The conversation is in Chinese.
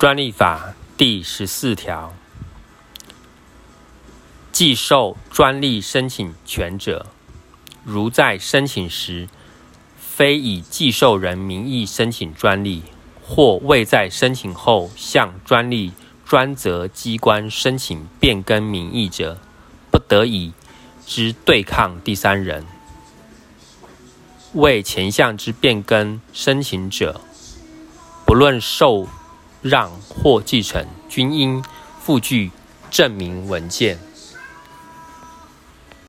专利法第十四条，寄受专利申请权者，如在申请时非以寄受人名义申请专利，或未在申请后向专利专责机关申请变更名义者，不得以之对抗第三人。为前项之变更申请者，不论受让或继承，均应附具证明文件。